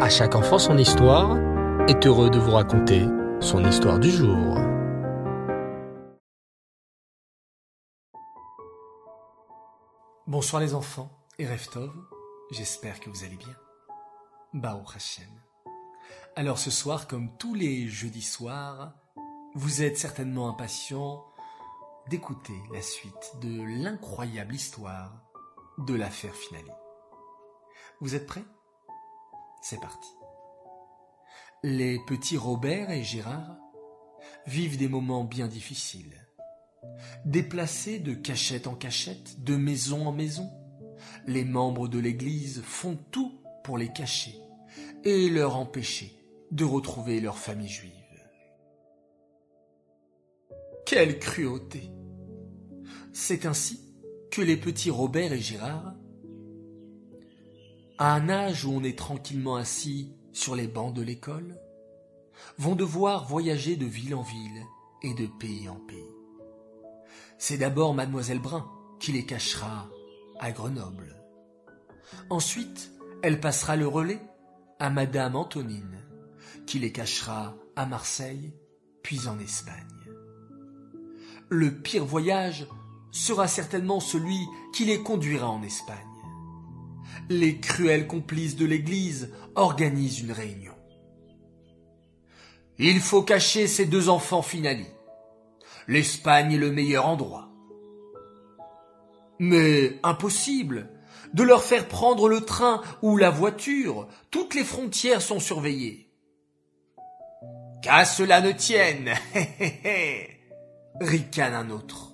À chaque enfant son histoire est heureux de vous raconter son histoire du jour. Bonsoir les enfants et Reftov, j'espère que vous allez bien. Bao Hashem. Alors ce soir, comme tous les jeudis soirs, vous êtes certainement impatients d'écouter la suite de l'incroyable histoire de l'affaire Finali. Vous êtes prêts? C'est parti. Les petits Robert et Gérard vivent des moments bien difficiles. Déplacés de cachette en cachette, de maison en maison, les membres de l'Église font tout pour les cacher et leur empêcher de retrouver leur famille juive. Quelle cruauté C'est ainsi que les petits Robert et Gérard, à un âge où on est tranquillement assis sur les bancs de l'école, vont devoir voyager de ville en ville et de pays en pays. C'est d'abord mademoiselle Brun qui les cachera à Grenoble. Ensuite, elle passera le relais à madame Antonine, qui les cachera à Marseille, puis en Espagne. Le pire voyage sera certainement celui qui les conduira en Espagne. Les cruels complices de l'Église organisent une réunion. Il faut cacher ces deux enfants finali. L'Espagne est le meilleur endroit. Mais impossible de leur faire prendre le train ou la voiture. Toutes les frontières sont surveillées. Qu'à cela ne tienne, ricane un autre.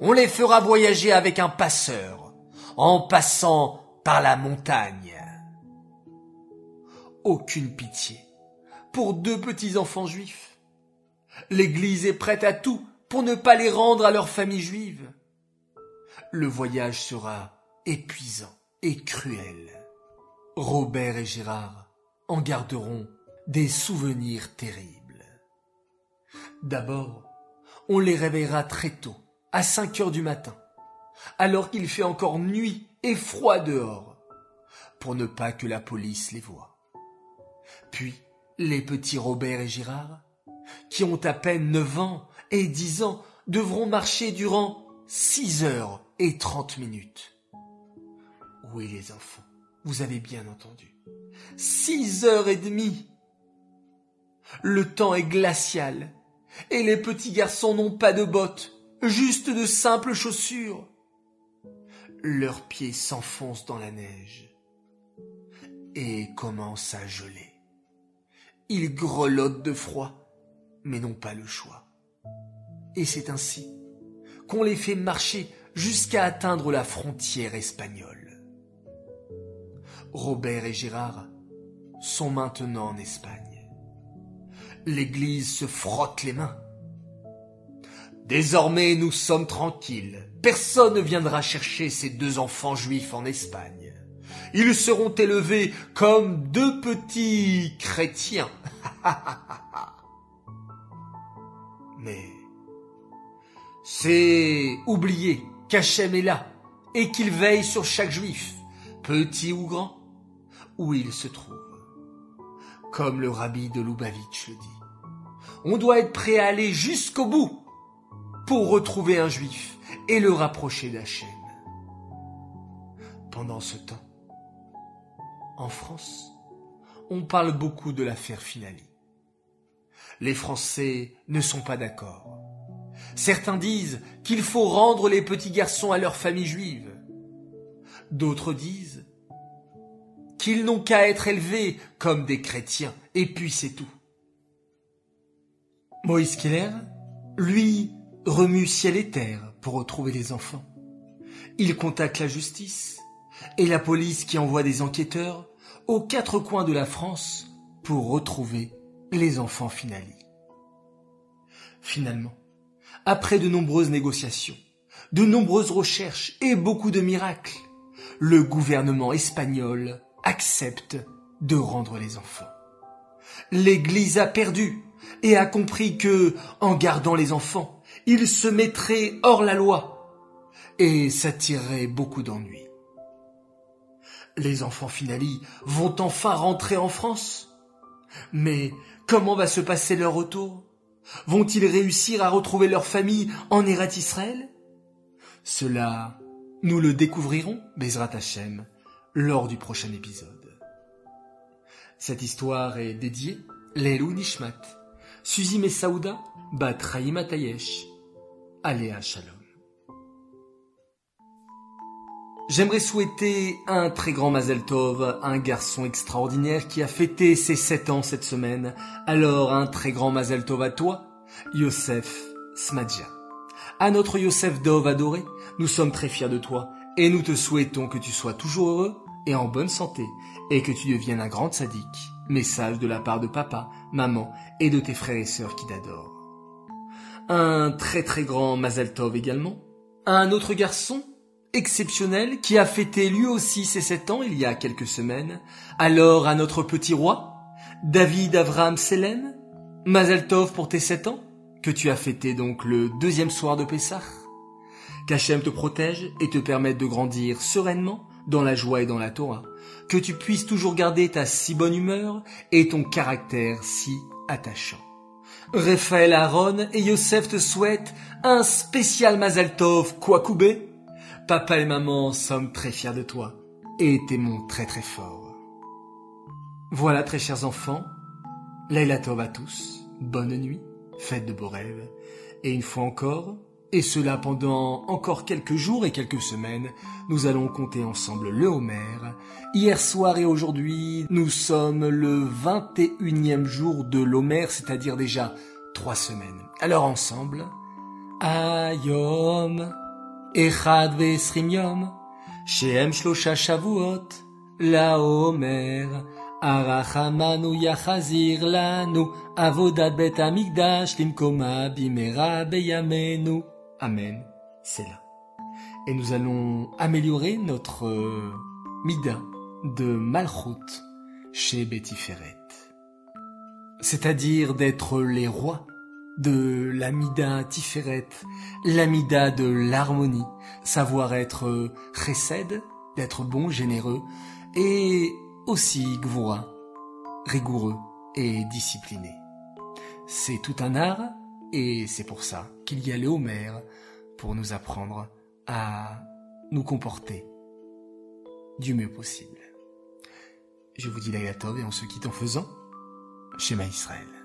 On les fera voyager avec un passeur, en passant par la montagne. Aucune pitié pour deux petits enfants juifs. L'Église est prête à tout pour ne pas les rendre à leur famille juive. Le voyage sera épuisant et cruel. Robert et Gérard en garderont des souvenirs terribles. D'abord, on les réveillera très tôt, à cinq heures du matin, alors qu'il fait encore nuit et froid dehors, pour ne pas que la police les voie. Puis, les petits Robert et Gérard, qui ont à peine neuf ans et dix ans, devront marcher durant six heures et trente minutes. Oui, les enfants, vous avez bien entendu. Six heures et demie. Le temps est glacial, et les petits garçons n'ont pas de bottes, juste de simples chaussures. Leurs pieds s'enfoncent dans la neige et commencent à geler. Ils grelottent de froid, mais n'ont pas le choix. Et c'est ainsi qu'on les fait marcher jusqu'à atteindre la frontière espagnole. Robert et Gérard sont maintenant en Espagne. L'Église se frotte les mains. Désormais nous sommes tranquilles. Personne ne viendra chercher ces deux enfants juifs en Espagne. Ils seront élevés comme deux petits chrétiens. Mais c'est oublier qu'Hachem est là et qu'il veille sur chaque juif, petit ou grand, où il se trouve. Comme le rabbi de Lubavitch le dit. On doit être prêt à aller jusqu'au bout pour retrouver un juif et le rapprocher d'Hachem. Pendant ce temps, en France, on parle beaucoup de l'affaire Finali. Les Français ne sont pas d'accord. Certains disent qu'il faut rendre les petits garçons à leur famille juive. D'autres disent qu'ils n'ont qu'à être élevés comme des chrétiens, et puis c'est tout. Moïse Keller, lui, remue ciel et terre pour retrouver les enfants. Il contacte la justice et la police qui envoie des enquêteurs aux quatre coins de la France pour retrouver les enfants finali. Finalement, après de nombreuses négociations, de nombreuses recherches et beaucoup de miracles, le gouvernement espagnol accepte de rendre les enfants. L'Église a perdu et a compris que, en gardant les enfants, il se mettrait hors la loi et s'attirerait beaucoup d'ennuis. Les enfants Finali vont enfin rentrer en France. Mais comment va se passer leur retour? Vont-ils réussir à retrouver leur famille en Erat Israël? Cela, nous le découvrirons, Bezrat Hashem, lors du prochain épisode. Cette histoire est dédiée Lelou Nishmat, Suzy Messaouda, Bat Raïma Tayesh, Aléa Shalom. J'aimerais souhaiter un très grand Mazel Tov, un garçon extraordinaire qui a fêté ses sept ans cette semaine. Alors un très grand Mazel Tov à toi, Yosef Smadja. À notre Yosef Dov adoré, nous sommes très fiers de toi et nous te souhaitons que tu sois toujours heureux et en bonne santé et que tu deviennes un grand sadique. Message de la part de papa, maman et de tes frères et sœurs qui t'adorent. Un très très grand Mazel Tov également. Un autre garçon exceptionnel qui a fêté lui aussi ses sept ans il y a quelques semaines. Alors à notre petit roi, David Avram Selem, Mazel Tov pour tes sept ans, que tu as fêté donc le deuxième soir de Pessah. Qu'Hachem te protège et te permette de grandir sereinement dans la joie et dans la Torah. Que tu puisses toujours garder ta si bonne humeur et ton caractère si attachant. Raphaël Aaron et Yosef te souhaitent un spécial Mazel Tov Kouakoubé Papa et maman sommes très fiers de toi et t'aimons très très fort. Voilà, très chers enfants, Laila Tov à tous, bonne nuit, faites de beaux rêves, et une fois encore, et cela pendant encore quelques jours et quelques semaines, nous allons compter ensemble le Homer. Hier soir et aujourd'hui, nous sommes le 21e jour de l'Homer, c'est-à-dire déjà trois semaines. Alors ensemble, Ayom, Echad Vesrim Yom, Shehem Shlosha Shavuot, La Homer, Arachamanu Yachazir Lanu, Avodat Bet Amigdash, Limkoma Bimera Beyamenu. Amen. C'est là. Et nous allons améliorer notre euh, mida de Malchut chez Betty Ferret. C'est-à-dire d'être les rois de l'amida tiferet, l'amida de l'harmonie, savoir être chesed, d'être bon, généreux, et aussi gvura, rigoureux et discipliné. C'est tout un art, et c'est pour ça qu'il y a les Homères pour nous apprendre à nous comporter du mieux possible. Je vous dis la et on se quitte en faisant Schéma Israël.